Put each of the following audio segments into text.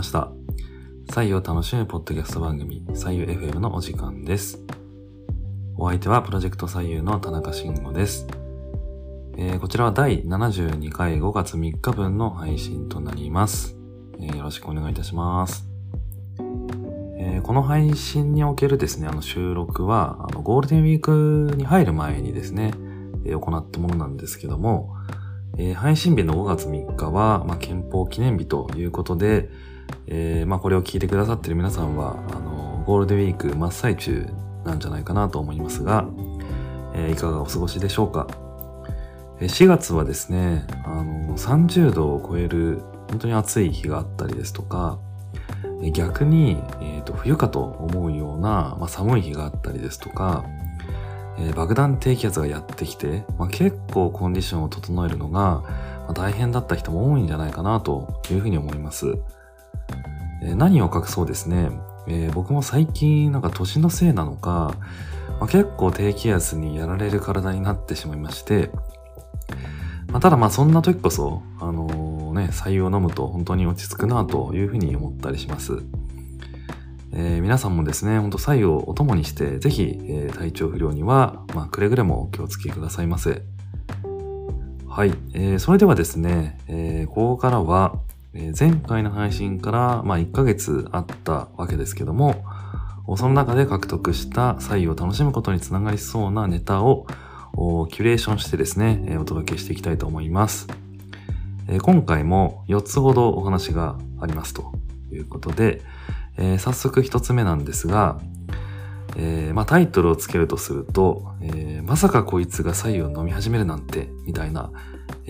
ました。採用楽しむポッドキャスト番組、採用 FM のお時間です。お相手はプロジェクト採用の田中慎吾です。えー、こちらは第72回5月3日分の配信となります。えー、よろしくお願いいたします。えー、この配信におけるですね、あの収録は、あのゴールデンウィークに入る前にですね、え行ったものなんですけども、え配信日の5月3日は、まあ、憲法記念日ということで、えー、まあこれを聞いてくださってる皆さんは、あの、ゴールデンウィーク真っ最中なんじゃないかなと思いますが、えー、いかがお過ごしでしょうか？え4月はですね、あの、30度を超える本当に暑い日があったりですとか、逆に、えーと、冬かと思うような、まあ、寒い日があったりですとか、えー、爆弾低気圧がやってきて、まあ、結構コンディションを整えるのが、ま、大変だった人も多いんじゃないかなというふうに思います。え、何を隠そうですね、えー、僕も最近なんか年のせいなのか、まあ、結構低気圧にやられる体になってしまいまして、まあ、ただまあそんな時こそ、あのー、ね、採用を飲むと本当に落ち着くなというふうに思ったりします。えー、皆さんもですね、ほんと採用をお供にして、ぜひ、えー、体調不良には、まあ、くれぐれもお気をつけくださいませ。はい、えー、それではですね、えー、ここからは、前回の配信から、まあ、1ヶ月あったわけですけども、その中で獲得した採用を楽しむことにつながりそうなネタをキュレーションしてですね、お届けしていきたいと思います。今回も4つほどお話がありますということで、え早速1つ目なんですが、えー、まあ、タイトルをつけるとすると、えー、まさかこいつが左右を飲み始めるなんて、みたいな、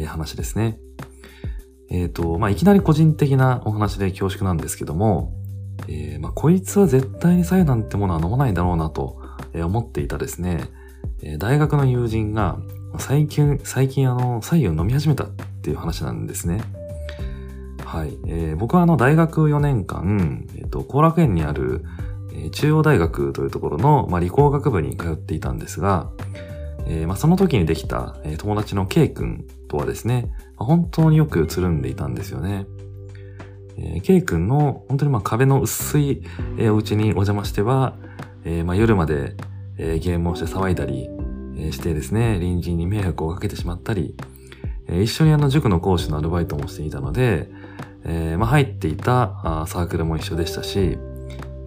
話ですね。えっ、ー、と、まあ、いきなり個人的なお話で恐縮なんですけども、えー、まあ、こいつは絶対に左右なんてものは飲まないだろうなと思っていたですね、大学の友人が最近、最近あの、左右を飲み始めたっていう話なんですね。はい。えー、僕はあの、大学4年間、えっ、と、後楽園にある、中央大学というところの、まあ、理工学部に通っていたんですが、えー、まあ、その時にできた、え、友達の K 君とはですね、本当によくつるんでいたんですよね。えー、K 君の本当にまあ壁の薄い、えー、お家にお邪魔しては、えー、まあ夜まで、え、ゲームをして騒いだり、え、してですね、隣人に迷惑をかけてしまったり、え、一緒にあの塾の講師のアルバイトもしていたので、えー、まあ入っていたあサークルも一緒でしたし、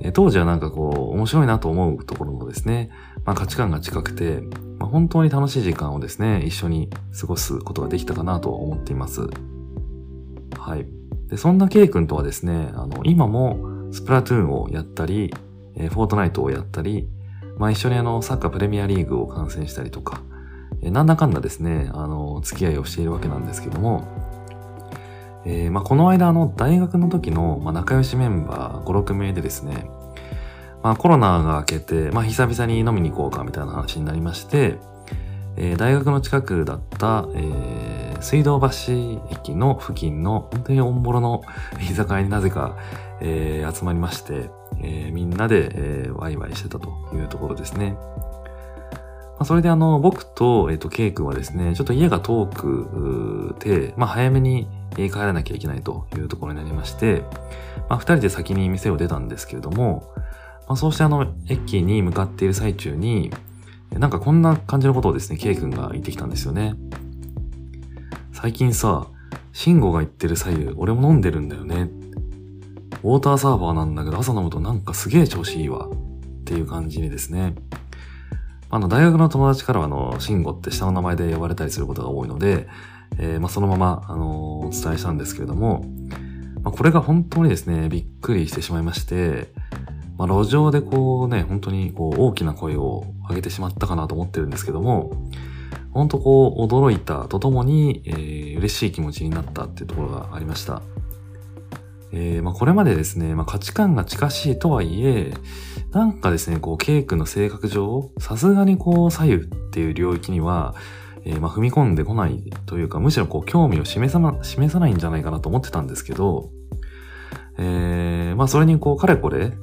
え、当時はなんかこう面白いなと思うところもですね、まあ価値観が近くて、まあ、本当に楽しい時間をですね、一緒に過ごすことができたかなと思っています。はい。で、そんな K 君とはですね、あの、今もスプラトゥーンをやったり、えー、フォートナイトをやったり、まあ一緒にあの、サッカープレミアリーグを観戦したりとか、えー、なんだかんだですね、あの、付き合いをしているわけなんですけども、えー、まあこの間あの、大学の時の、まあ、仲良しメンバー5、6名でですね、まあコロナが明けて、まあ久々に飲みに行こうかみたいな話になりまして、えー、大学の近くだった、えー、水道橋駅の付近の本当にオンボロの居酒屋になぜか、えー、集まりまして、えー、みんなで、えー、ワイワイしてたというところですね。まあ、それであの、僕と、えっ、ー、と、ケイ君はですね、ちょっと家が遠くて、まあ、早めに帰らなきゃいけないというところになりまして、まあ、二人で先に店を出たんですけれども、まあ、そうしてあの、駅に向かっている最中に、なんかこんな感じのことをですね、ケイ君が言ってきたんですよね。最近さ、シンゴが言ってる左右、俺も飲んでるんだよね。ウォーターサーバーなんだけど朝飲むとなんかすげえ調子いいわ。っていう感じにですね。あの、大学の友達からはあの、シンゴって下の名前で呼ばれたりすることが多いので、えー、まあ、そのまま、あのー、お伝えしたんですけれども、まあ、これが本当にですね、びっくりしてしまいまして、まあ、路上でこうね、本当にこう大きな声を上げてしまったかなと思ってるんですけども、本当こう驚いたとともに、えー、嬉しい気持ちになったっていうところがありました。えー、まあ、これまでですね、まあ、価値観が近しいとはいえ、なんかですね、こう、ケイ君の性格上、さすがにこう、左右っていう領域には、えー、まあ、踏み込んでこないというか、むしろこう、興味を示さな、示さないんじゃないかなと思ってたんですけど、えー、まあ、それにこう、かれこれ、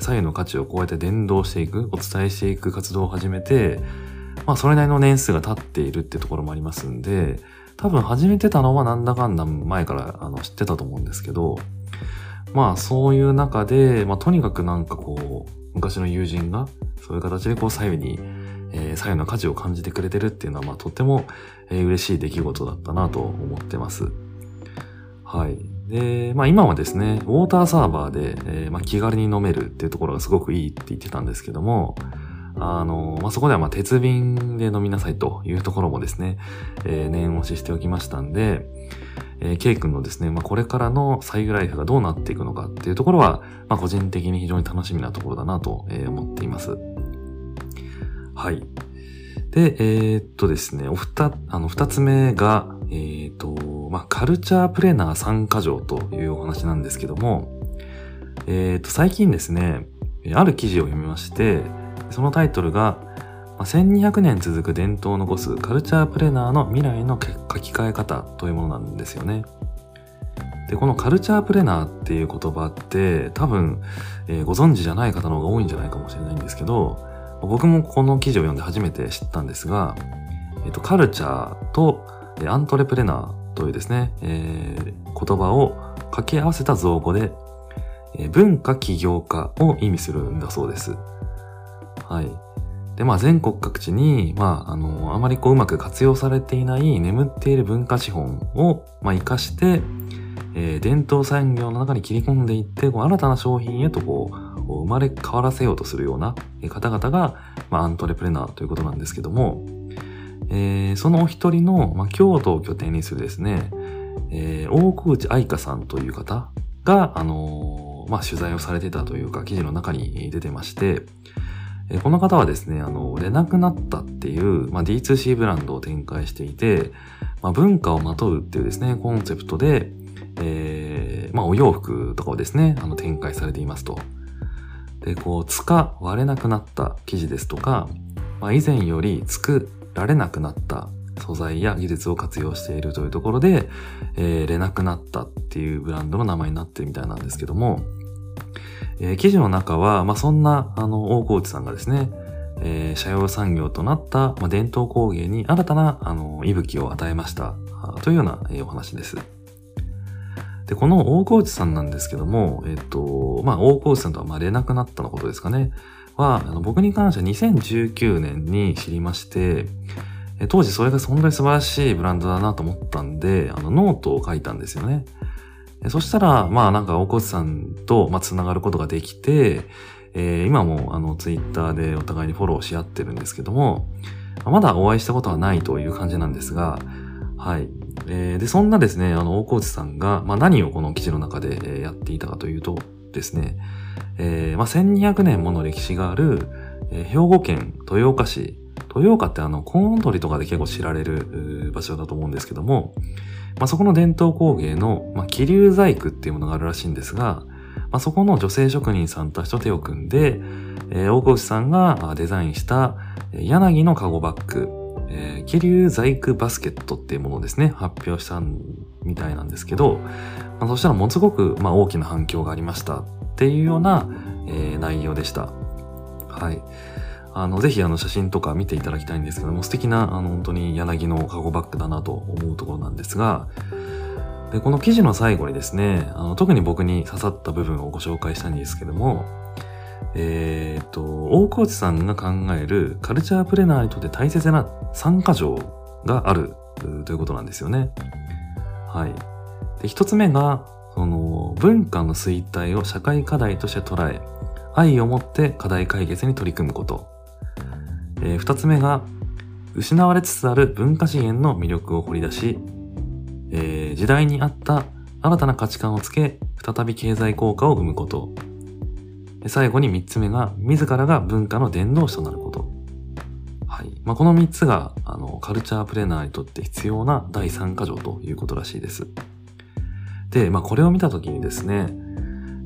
左右の価値をこうやって伝導していく、お伝えしていく活動を始めて、まあ、それなりの年数が経っているってところもありますんで、多分始めてたのはなんだかんだ前からあの知ってたと思うんですけど、まあそういう中で、まあとにかくなんかこう、昔の友人がそういう形でこう左右に、えー、左右の価値を感じてくれてるっていうのは、まあとっても、え、嬉しい出来事だったなと思ってます。はい。で、まあ今はですね、ウォーターサーバーで、えー、まあ気軽に飲めるっていうところがすごくいいって言ってたんですけども、あの、まあ、そこではまあ鉄瓶で飲みなさいというところもですね、えー、念押ししておきましたんで、えー、ケイ君のですね、まあ、これからのサイグライフがどうなっていくのかっていうところは、まあ、個人的に非常に楽しみなところだなと、え、思っています。はい。で、えー、っとですね、お二、あの、二つ目が、えー、っと、まあ、カルチャープレーナー参加条というお話なんですけども、えー、っと、最近ですね、ある記事を読みまして、そのタイトルが、1200年続く伝統を残すカルチャープレーナーの未来の書き換え方というものなんですよね。で、このカルチャープレナーっていう言葉って多分、えー、ご存知じゃない方の方が多いんじゃないかもしれないんですけど、僕もこの記事を読んで初めて知ったんですが、えっ、ー、と、カルチャーとアントレプレナーというですね、えー、言葉を掛け合わせた造語で、えー、文化起業家を意味するんだそうです。はい。で、まあ全国各地に、まあ、あの、あまりこううまく活用されていない眠っている文化資本を、まあ活かして、えー、伝統産業の中に切り込んでいって、こう新たな商品へとこう、生まれ変わらせようとするような方々が、まあ、アントレプレナーということなんですけども、えー、そのお一人の、まあ、京都を拠点にするですね、えー、大河内愛香さんという方が、あのー、まあ、取材をされてたというか、記事の中に出てまして、えこの方はですね、あの、れなくなったっていう、まあ、D2C ブランドを展開していて、まあ、文化をまとうっていうですね、コンセプトで、えー、まあ、お洋服とかをですね、あの、展開されていますと。で、こう、使われなくなった生地ですとか、まあ、以前より作られなくなった素材や技術を活用しているというところで、えー、れなくなったっていうブランドの名前になってるみたいなんですけども、えー、記事の中は、まあ、そんな、あの、大河内さんがですね、えー、社用産業となった、まあ、伝統工芸に新たな、あの、息吹を与えました、というような、えー、お話です。で、この大河内さんなんですけども、えっ、と、まあ、大河内さんとはまあ連絡なったのことですかね。は、あの僕に関しては2019年に知りまして、当時それが本当に素晴らしいブランドだなと思ったんで、あのノートを書いたんですよね。そしたら、まあなんか大河内さんと、まあ、繋がることができて、えー、今もあのツイッターでお互いにフォローし合ってるんですけども、まだお会いしたことはないという感じなんですが、はい。えー、で、そんなですね、あの、大河内さんが、まあ何をこの記事の中でやっていたかというとですね、えー、まあ1200年もの歴史がある、えー、兵庫県豊岡市、豊岡ってあの、コウノトリとかで結構知られる場所だと思うんですけども、まあ、そこの伝統工芸の、まあ、気流細工っていうものがあるらしいんですが、まあ、そこの女性職人さんたちと手を組んで、えー、大河内さんがデザインした柳のカゴバッグ、えー、気流細工バスケットっていうものをですね、発表したみたいなんですけど、まあ、そしたらものすごく、まあ、大きな反響がありました。っていうような、えー、内容でした。はい。あの、ぜひあの写真とか見ていただきたいんですけども、素敵な、あの、本当に柳のカゴバッグだなと思うところなんですが、で、この記事の最後にですね、あの、特に僕に刺さった部分をご紹介したいんですけども、えっ、と、大河内さんが考えるカルチャープレナーにとって大切な参加条があるということなんですよね。はい。で、一つ目が、その、文化の衰退を社会課題として捉え、愛を持って課題解決に取り組むこと。えー、つ目が、失われつつある文化資源の魅力を掘り出し、えー、時代に合った新たな価値観をつけ、再び経済効果を生むこと。最後に三つ目が、自らが文化の伝道師となること。はい。まあ、この三つが、あの、カルチャープレーナーにとって必要な第三箇条ということらしいです。で、まあ、これを見たときにですね、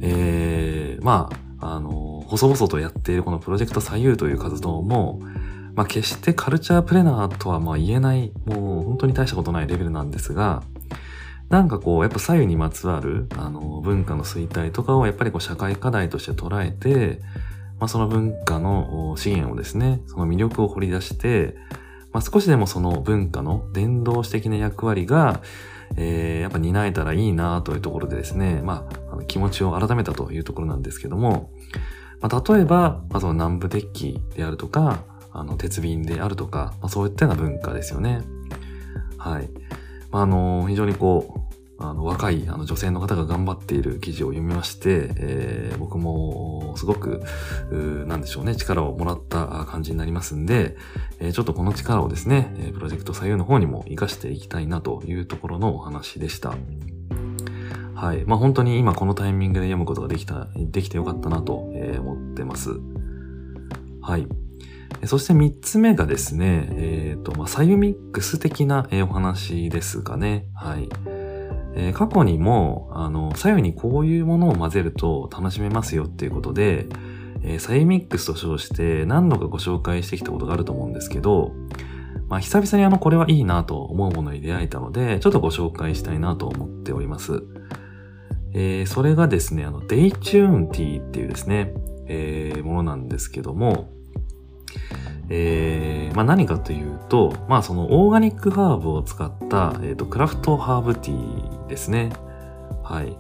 えー、まあ、あの、細々とやっているこのプロジェクト左右という活動も、まあ、決してカルチャープレナーとはまあ言えない、もう本当に大したことないレベルなんですが、なんかこう、やっぱ左右にまつわる、あの、文化の衰退とかをやっぱりこう、社会課題として捉えて、まあ、その文化の資源をですね、その魅力を掘り出して、まあ、少しでもその文化の伝道師的な役割が、えー、やっぱ担えたらいいなというところでですね、まあの気持ちを改めたというところなんですけども、まあ、例えば、まあ、その南部鉄器であるとか、あの、鉄瓶であるとか、まあ、そういったような文化ですよね。はい。まあ、あの、非常にこう、あの、若いあの女性の方が頑張っている記事を読みまして、えー、僕もすごく、なんでしょうね、力をもらった感じになりますんで、えー、ちょっとこの力をですね、プロジェクト左右の方にも活かしていきたいなというところのお話でした。はい。まあ本当に今このタイミングで読むことができた、できてよかったなと思ってます。はい。そして三つ目がですね、えっ、ー、と、まあ、サイミックス的なお話ですかね。はい。えー、過去にも、あの、左右にこういうものを混ぜると楽しめますよっていうことで、えー、サイミックスと称して何度かご紹介してきたことがあると思うんですけど、まあ、久々にあの、これはいいなと思うものに出会えたので、ちょっとご紹介したいなと思っております。えー、それがですね、あの、デイチューンティーっていうですね、えー、ものなんですけども、えー、まあ、何かというと、まあ、そのオーガニックハーブを使った、えっ、ー、と、クラフトハーブティーですね。はい。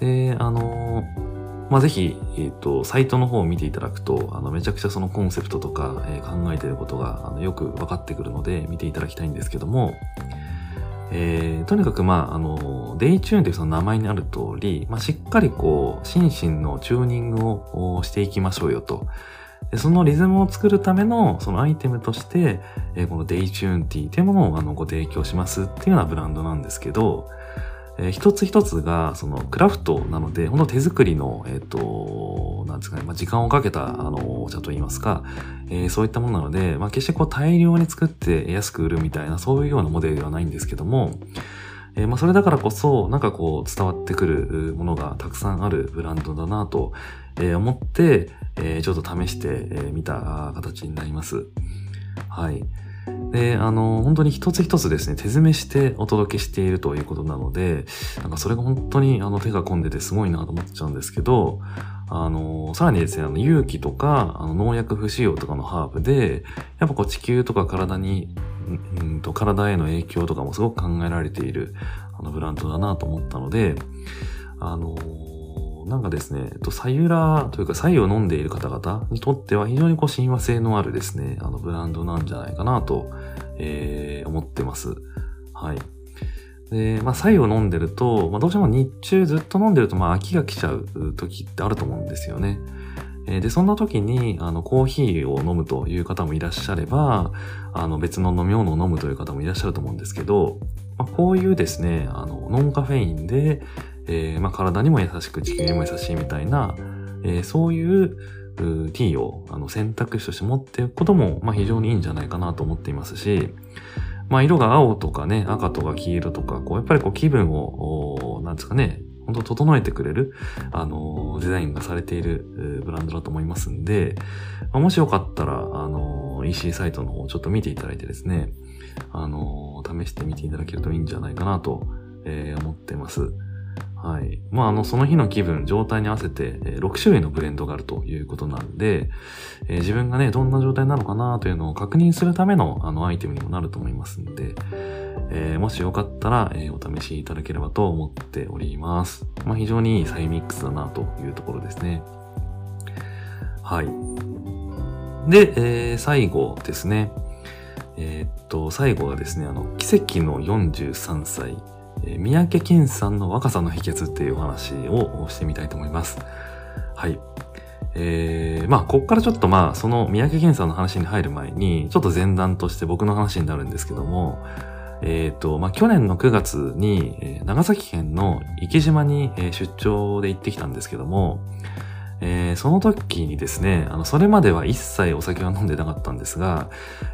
で、あのー、まあ、ぜひ、えっ、ー、と、サイトの方を見ていただくと、あの、めちゃくちゃそのコンセプトとか、えー、考えてることが、あの、よく分かってくるので、見ていただきたいんですけども、えー、とにかく、まあ、あの、デイチューンというその名前にある通り、まあ、しっかりこう、心身のチューニングをしていきましょうよと。でそのリズムを作るためのそのアイテムとして、えー、このデイチューンティーっていうものをあのご提供しますっていうようなブランドなんですけど、えー、一つ一つがそのクラフトなので、本当手作りの、えっ、ー、と、なんですかね、まあ、時間をかけたあのお茶といいますか、えー、そういったものなので、まあ、決してこう大量に作って安く売るみたいなそういうようなモデルではないんですけども、えー、まあ、それだからこそ、なんかこう伝わってくるものがたくさんあるブランドだなとえ、思って、え、ちょっと試してみ、た形になります。はい。で、あの、本当に一つ一つですね、手詰めしてお届けしているということなので、なんかそれが本当にあの手が込んでてすごいなと思っちゃうんですけど、あの、さらにですね、あの、勇気とか、あの、農薬不使用とかのハーブで、やっぱこう地球とか体に、うんと、体への影響とかもすごく考えられている、あの、ブランドだなと思ったので、あの、なんかですね、と、サユラというか、サユを飲んでいる方々にとっては非常にこう親和性のあるですね、あのブランドなんじゃないかなと、えー、思ってます。はい。で、まあ、サユを飲んでると、まあ、どうしても日中ずっと飲んでると、まあ、飽きが来ちゃう時ってあると思うんですよね。で、そんな時に、あの、コーヒーを飲むという方もいらっしゃれば、あの、別の飲み物を飲むという方もいらっしゃると思うんですけど、まあ、こういうですね、あの、ノンカフェインで、えー、まあ、体にも優しく地球にも優しいみたいな、えー、そういうティーをあの選択肢として持っていくことも、まあ、非常にいいんじゃないかなと思っていますし、まあ、色が青とかね、赤とか黄色とか、こう、やっぱりこう気分を、なんですかね、本当整えてくれる、あの、デザインがされているブランドだと思いますんで、もしよかったら、あの、EC サイトの方をちょっと見ていただいてですね、あの、試してみていただけるといいんじゃないかなと、えー、思ってます。はい。まあ、あの、その日の気分、状態に合わせて、えー、6種類のブレンドがあるということなんで、えー、自分がね、どんな状態なのかなというのを確認するための、あの、アイテムにもなると思いますんで、えー、もしよかったら、えお試しいただければと思っております。まあ、非常にいいサイミックスだなというところですね。はい。で、え最後ですね。えっと、最後はですね、あの、奇跡の43歳。えー、三宅健さんの若さの秘訣っていうお話をしてみたいと思います。はい。えー、まあ、こっからちょっとまあ、その三宅健さんの話に入る前に、ちょっと前段として僕の話になるんですけども、えっ、ー、と、まあ、去年の9月に、え、長崎県の池島に、出張で行ってきたんですけども、えー、その時にですね、あの、それまでは一切お酒は飲んでなかったんですが、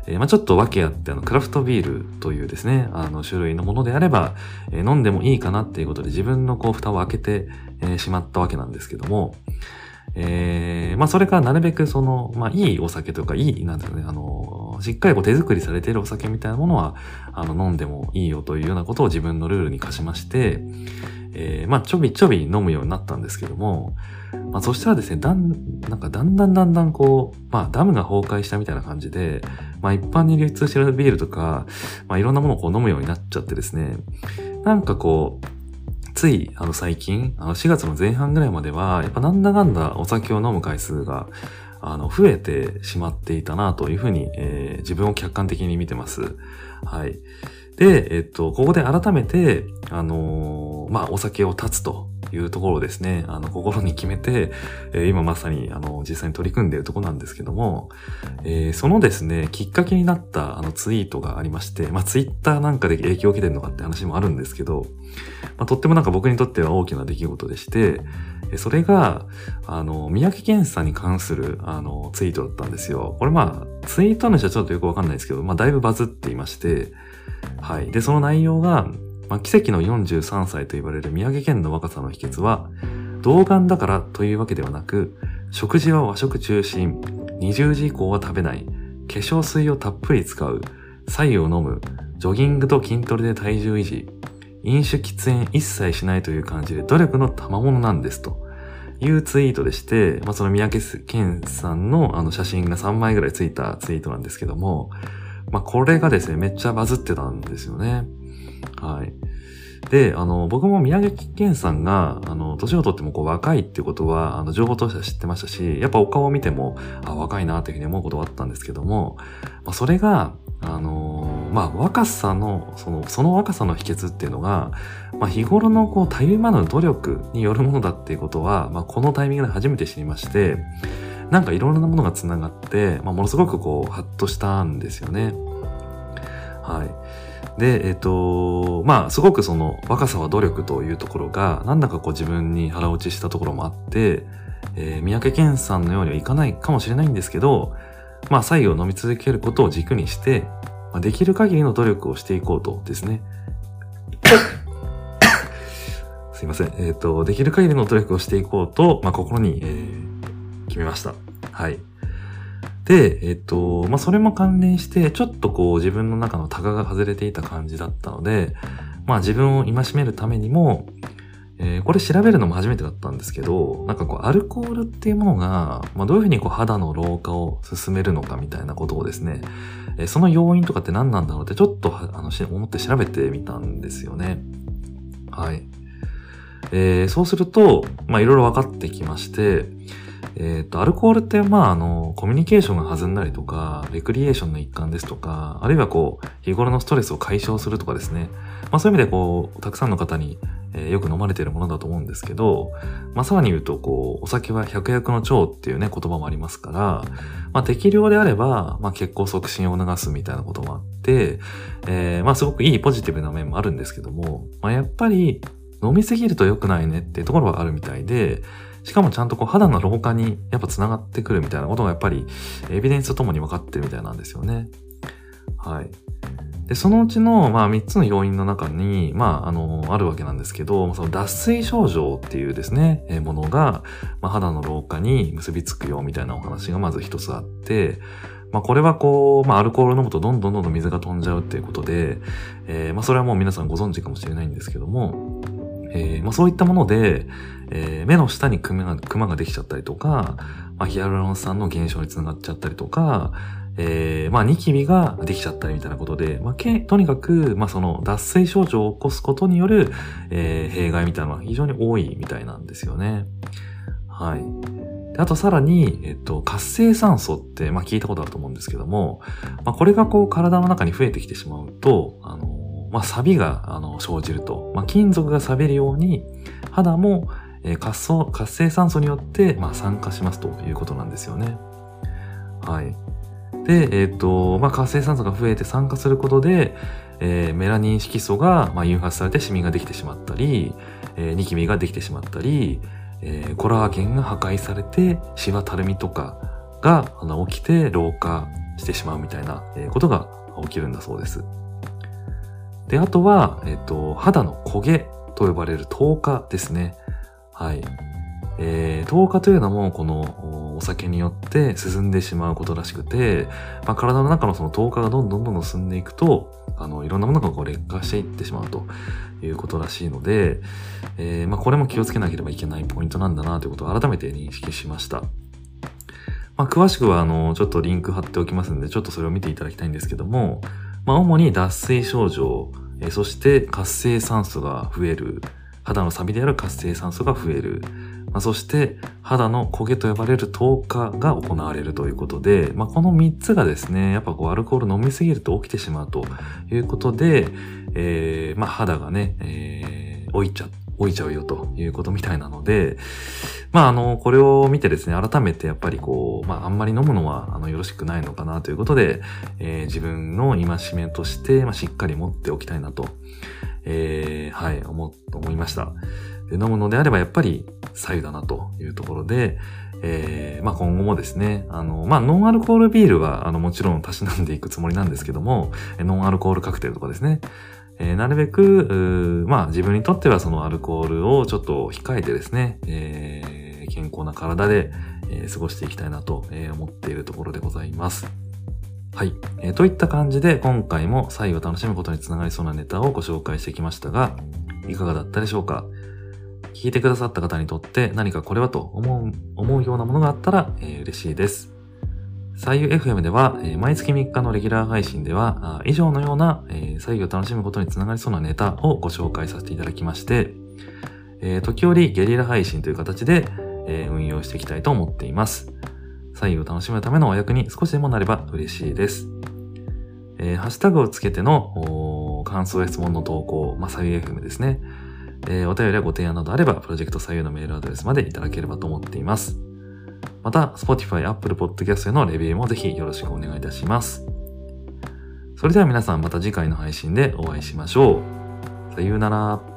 えー、まあちょっと訳あって、あの、クラフトビールというですね、あの、種類のものであれば、えー、飲んでもいいかなっていうことで自分のこう、蓋を開けて、え、しまったわけなんですけども、え、まあそれからなるべくその、まあいいお酒とかいい、なんですかね、あの、しっかりこう手作りされているお酒みたいなものは、あの、飲んでもいいよというようなことを自分のルールに課しまして、えー、まあちょびちょび飲むようになったんですけども、まあ、そしたらですね、だん、なんかだんだんだんだんこう、まあ、ダムが崩壊したみたいな感じで、まあ、一般に流通してるビールとか、まあ、いろんなものをこう飲むようになっちゃってですね、なんかこう、つい、あの最近、あの4月の前半ぐらいまでは、やっぱなんだかんだお酒を飲む回数が、あの、増えてしまっていたなというふうに、えー、自分を客観的に見てます。はい。で、えっと、ここで改めて、あのー、まあ、お酒を断つというところですね、あの、心に決めて、えー、今まさに、あの、実際に取り組んでいるところなんですけども、えー、そのですね、きっかけになった、あの、ツイートがありまして、まあ、ツイッターなんかで影響を受けてるのかって話もあるんですけど、まあ、とってもなんか僕にとっては大きな出来事でして、でそれが、あの、三宅健さんに関する、あの、ツイートだったんですよ。これまあ、ツイートの人はちょっとよくわかんないですけど、まあ、だいぶバズっていまして、はい。で、その内容が、まあ、奇跡の43歳と言われる宮城県の若さの秘訣は、童顔だからというわけではなく、食事は和食中心、20時以降は食べない、化粧水をたっぷり使う、白湯を飲む、ジョギングと筋トレで体重維持、飲酒喫煙一切しないという感じで努力の賜物なんですというツイートでして、まあ、その三宅健さんのあの写真が3枚ぐらいついたツイートなんですけども、まあ、これがですね、めっちゃバズってたんですよね。はい。で、あの、僕も宮崎健さんが、あの、年をとってもこう若いってことは、あの、情報としては知ってましたし、やっぱお顔を見ても、あ、若いなっていうふうに思うことはあったんですけども、まあ、それが、あのまあ、若さの、その、その若さの秘訣っていうのが、まあ、日頃のこう、たゆまぬ努力によるものだっていうことは、まあ、このタイミングで初めて知りまして、なんかいろんなものが繋がって、まあ、ものすごくこう、ハッとしたんですよね。はい。で、えっ、ー、と、まあ、すごくその、若さは努力というところが、なんだかこう自分に腹落ちしたところもあって、えー、三宅健さんのようにはいかないかもしれないんですけど、まあ、左右を飲み続けることを軸にして、まあ、できる限りの努力をしていこうとですね。すいません。えっ、ー、と、できる限りの努力をしていこうと、まあ、心に、えー、決めました。はい。で、えっと、まあ、それも関連して、ちょっとこう自分の中のタガが外れていた感じだったので、まあ自分を戒めるためにも、えー、これ調べるのも初めてだったんですけど、なんかこうアルコールっていうものが、まあ、どういうふうにこう肌の老化を進めるのかみたいなことをですね、その要因とかって何なんだろうってちょっとあの思って調べてみたんですよね。はい。えー、そうすると、まあいろいろ分かってきまして、えっ、ー、と、アルコールって、まあ、あの、コミュニケーションが弾んだりとか、レクリエーションの一環ですとか、あるいはこう、日頃のストレスを解消するとかですね。まあ、そういう意味でこう、たくさんの方に、えー、よく飲まれているものだと思うんですけど、まあ、さらに言うと、こう、お酒は百薬の長っていうね、言葉もありますから、まあ、適量であれば、まあ、血行促進を促すみたいなこともあって、えー、まあ、すごくいいポジティブな面もあるんですけども、まあ、やっぱり、飲みすぎると良くないねっていうところはあるみたいで、しかもちゃんとこう肌の老化にやっぱ繋がってくるみたいなことがやっぱりエビデンスとともに分かってるみたいなんですよね。はい。で、そのうちの、まあ、3つの要因の中に、まあ、あの、あるわけなんですけど、その脱水症状っていうですね、えものが、まあ、肌の老化に結びつくよみたいなお話がまず一つあって、まあ、これはこう、まあ、アルコールを飲むとどんどんどんどん水が飛んじゃうっていうことで、えー、まあ、それはもう皆さんご存知かもしれないんですけども、えー、まあ、そういったもので、えー、目の下にクマがクマができちゃったりとか、まあ、ヒアルロン酸の減少につながっちゃったりとか、えー、まあ、ニキビができちゃったりみたいなことで、まあ、け、とにかく、まあ、その、脱水症状を起こすことによる、えー、弊害みたいなのは非常に多いみたいなんですよね。はい。であとさらに、えっと、活性酸素って、まあ、聞いたことあると思うんですけども、まあ、これがこう、体の中に増えてきてしまうと、あの、まあ、錆が、あの、生じると。まあ、金属が錆びるように、肌も、えー、活性活性酸素によって、まあ、酸化しますということなんですよね。はい。で、え、ー、と、まあ、活性酸素が増えて酸化することで、えー、メラニン色素が、まあ、誘発されてシミができてしまったり、えー、ニキビができてしまったり、えー、コラーゲンが破壊されて、シワたるみとかがあの起きて老化してしまうみたいなことが起きるんだそうです。で、あとは、えっと、肌の焦げと呼ばれる糖化ですね。はい。えー、糖化というのも、このお酒によって進んでしまうことらしくて、まあ、体の中のその糖化がどんどんどんどん進んでいくと、あの、いろんなものがこう劣化していってしまうということらしいので、えー、まあ、これも気をつけなければいけないポイントなんだなということを改めて認識しました。まあ、詳しくは、あの、ちょっとリンク貼っておきますので、ちょっとそれを見ていただきたいんですけども、まあ、主に脱水症状、えそして活性酸素が増える、肌のサビである活性酸素が増える。まあ、そして肌の焦げと呼ばれる透過が行われるということで、まあ、この3つがですね、やっぱこうアルコール飲みすぎると起きてしまうということで、えー、まあ、肌がね、えー、老いちゃ、老いちゃうよということみたいなので、まあ、あの、これを見てですね、改めてやっぱりこう、まあ、あんまり飲むのは、あの、よろしくないのかなということで、えー、自分の戒めとして、まあ、しっかり持っておきたいなと、えー、はい、思、思いました。で飲むのであればやっぱり左右だなというところで、えー、まあ今後もですね、あの、まあノンアルコールビールはあのもちろんたしなんでいくつもりなんですけども、ノンアルコールカクテルとかですね、えー、なるべく、まあ自分にとってはそのアルコールをちょっと控えてですね、えー、健康な体で、えー、過ごしていきたいなと、え思っているところでございます。はい、えー。といった感じで今回も左右を楽しむことにつながりそうなネタをご紹介してきましたが、いかがだったでしょうか？聞いてくださった方にとって何かこれはと思う、思うようなものがあったら、えー、嬉しいです。左右 FM では、えー、毎月3日のレギュラー配信では、以上のような、えー、左右を楽しむことにつながりそうなネタをご紹介させていただきまして、えー、時折ゲリラ配信という形で、えー、運用していきたいと思っています。左右を楽しむためのお役に少しでもなれば嬉しいです。えー、ハッシュタグをつけての感想や質問の投稿、まあ、左右 FM ですね。えー、お便りやご提案などあれば、プロジェクト左右のメールアドレスまでいただければと思っています。また、Spotify、Apple Podcast へのレビューもぜひよろしくお願いいたします。それでは皆さんまた次回の配信でお会いしましょう。さようなら。